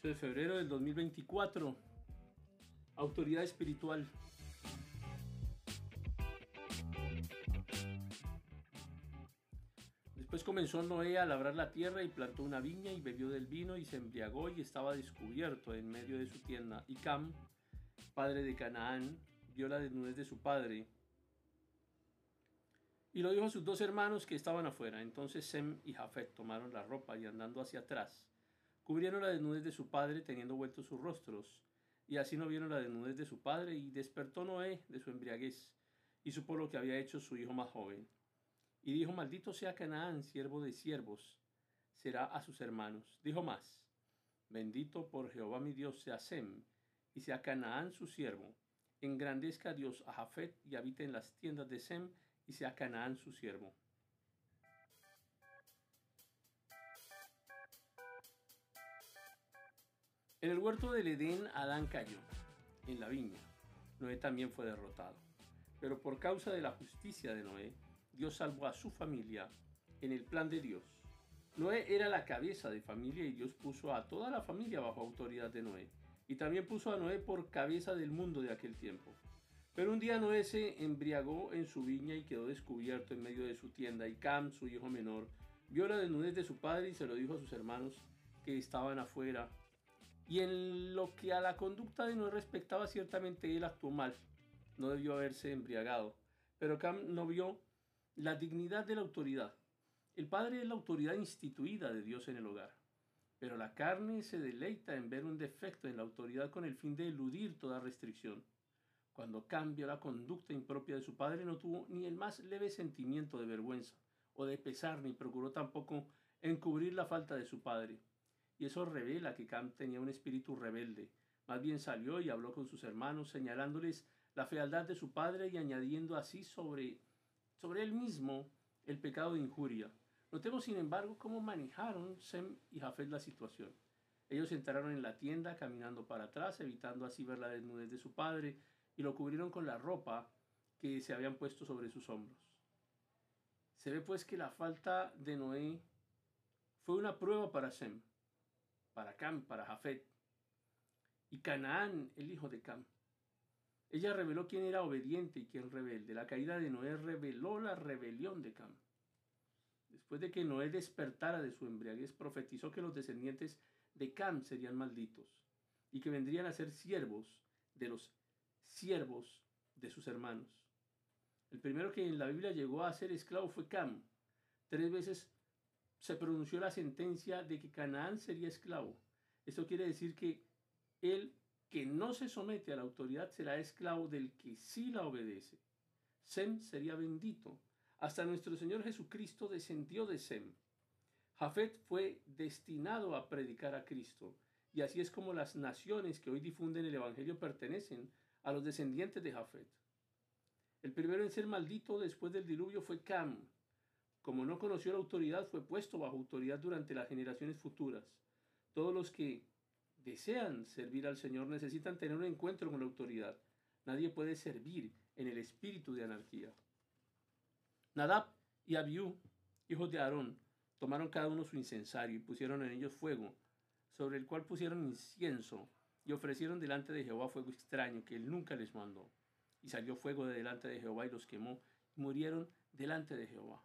8 de febrero del 2024. Autoridad espiritual. Después comenzó Noé a labrar la tierra y plantó una viña y bebió del vino y se embriagó y estaba descubierto en medio de su tienda. Y Cam, padre de Canaán, vio la desnudez de su padre y lo dijo a sus dos hermanos que estaban afuera. Entonces Sem y Jafet tomaron la ropa y andando hacia atrás, cubrieron la desnudez de su padre teniendo vueltos sus rostros. Y así no vieron la desnudez de su padre y despertó Noé de su embriaguez y supo lo que había hecho su hijo más joven. Y dijo, maldito sea Canaán, siervo de siervos, será a sus hermanos. Dijo más, bendito por Jehová mi Dios sea Sem, y sea Canaán su siervo. Engrandezca Dios a Jafet y habite en las tiendas de Sem, y sea Canaán su siervo. En el huerto del Edén, Adán cayó, en la viña. Noé también fue derrotado. Pero por causa de la justicia de Noé, Dios salvó a su familia en el plan de Dios. Noé era la cabeza de familia y Dios puso a toda la familia bajo autoridad de Noé. Y también puso a Noé por cabeza del mundo de aquel tiempo. Pero un día Noé se embriagó en su viña y quedó descubierto en medio de su tienda, y Cam, su hijo menor, vio la desnudez de su padre y se lo dijo a sus hermanos que estaban afuera. Y en lo que a la conducta de Noé respectaba, ciertamente él actuó mal. No debió haberse embriagado. Pero Cam no vio la dignidad de la autoridad. El padre es la autoridad instituida de Dios en el hogar. Pero la carne se deleita en ver un defecto en la autoridad con el fin de eludir toda restricción. Cuando cambió la conducta impropia de su padre, no tuvo ni el más leve sentimiento de vergüenza o de pesar, ni procuró tampoco encubrir la falta de su padre. Y eso revela que Cam tenía un espíritu rebelde. Más bien salió y habló con sus hermanos, señalándoles la fealdad de su padre y añadiendo así sobre, sobre él mismo el pecado de injuria. Notemos, sin embargo, cómo manejaron Sem y Jafet la situación. Ellos entraron en la tienda caminando para atrás, evitando así ver la desnudez de su padre, y lo cubrieron con la ropa que se habían puesto sobre sus hombros. Se ve pues que la falta de Noé fue una prueba para Sem, para Cam, para Jafet, y Canaán, el hijo de Cam. Ella reveló quién era obediente y quién rebelde. La caída de Noé reveló la rebelión de Cam. Después de que Noé despertara de su embriaguez, profetizó que los descendientes de Cam serían malditos y que vendrían a ser siervos de los siervos de sus hermanos. El primero que en la Biblia llegó a ser esclavo fue Cam. Tres veces se pronunció la sentencia de que Canaán sería esclavo. Esto quiere decir que el que no se somete a la autoridad será esclavo del que sí la obedece. Sem sería bendito. Hasta nuestro Señor Jesucristo descendió de Sem. Jafet fue destinado a predicar a Cristo. Y así es como las naciones que hoy difunden el Evangelio pertenecen a los descendientes de Jafet. El primero en ser maldito después del diluvio fue Cam. Como no conoció la autoridad, fue puesto bajo autoridad durante las generaciones futuras. Todos los que desean servir al Señor necesitan tener un encuentro con la autoridad. Nadie puede servir en el espíritu de anarquía. Nadab y Abiú, hijos de Aarón, tomaron cada uno su incensario y pusieron en ellos fuego, sobre el cual pusieron incienso y ofrecieron delante de Jehová fuego extraño que él nunca les mandó. Y salió fuego de delante de Jehová y los quemó y murieron delante de Jehová.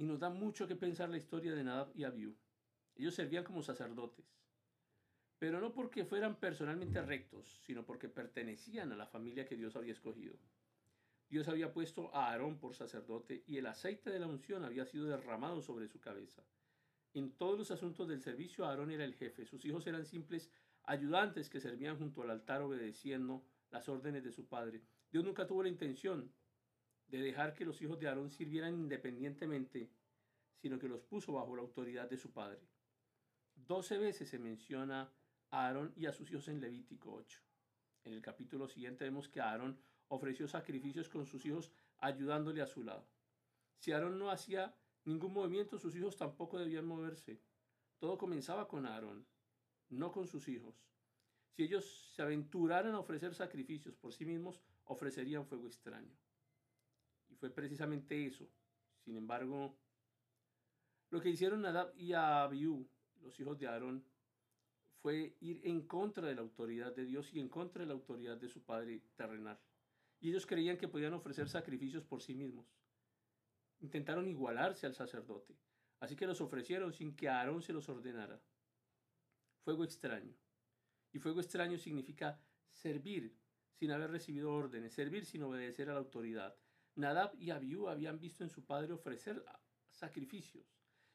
Y nos da mucho que pensar la historia de Nadab y Abiú. Ellos servían como sacerdotes, pero no porque fueran personalmente rectos, sino porque pertenecían a la familia que Dios había escogido. Dios había puesto a Aarón por sacerdote y el aceite de la unción había sido derramado sobre su cabeza. En todos los asuntos del servicio, Aarón era el jefe. Sus hijos eran simples ayudantes que servían junto al altar obedeciendo las órdenes de su padre. Dios nunca tuvo la intención de dejar que los hijos de Aarón sirvieran independientemente, sino que los puso bajo la autoridad de su padre. Doce veces se menciona a Aarón y a sus hijos en Levítico 8. En el capítulo siguiente vemos que Aarón ofreció sacrificios con sus hijos ayudándole a su lado. Si Aarón no hacía ningún movimiento, sus hijos tampoco debían moverse. Todo comenzaba con Aarón, no con sus hijos. Si ellos se aventuraran a ofrecer sacrificios por sí mismos, ofrecerían fuego extraño. Fue precisamente eso. Sin embargo, Lo que hicieron Nadab y Abiú, los hijos de Aarón, fue ir en contra de la autoridad de Dios y en contra de la autoridad de su padre terrenal. Y ellos creían que podían ofrecer sacrificios por sí mismos. Intentaron igualarse al sacerdote, así que los ofrecieron sin que Aarón se los ordenara. Fuego extraño. Y fuego extraño significa servir sin haber recibido órdenes, servir sin obedecer a la autoridad. Nadab y Abiú habían visto en su padre ofrecer sacrificios.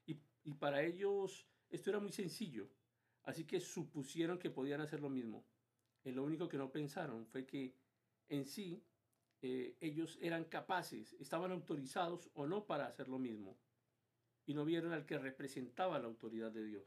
Y, para ellos esto era muy sencillo. Así que supusieron que podían hacer lo mismo. Y lo único que no pensaron fue que en sí eh, ellos eran capaces, estaban autorizados o no para hacer lo mismo. Y no vieron al que representaba la autoridad de Dios.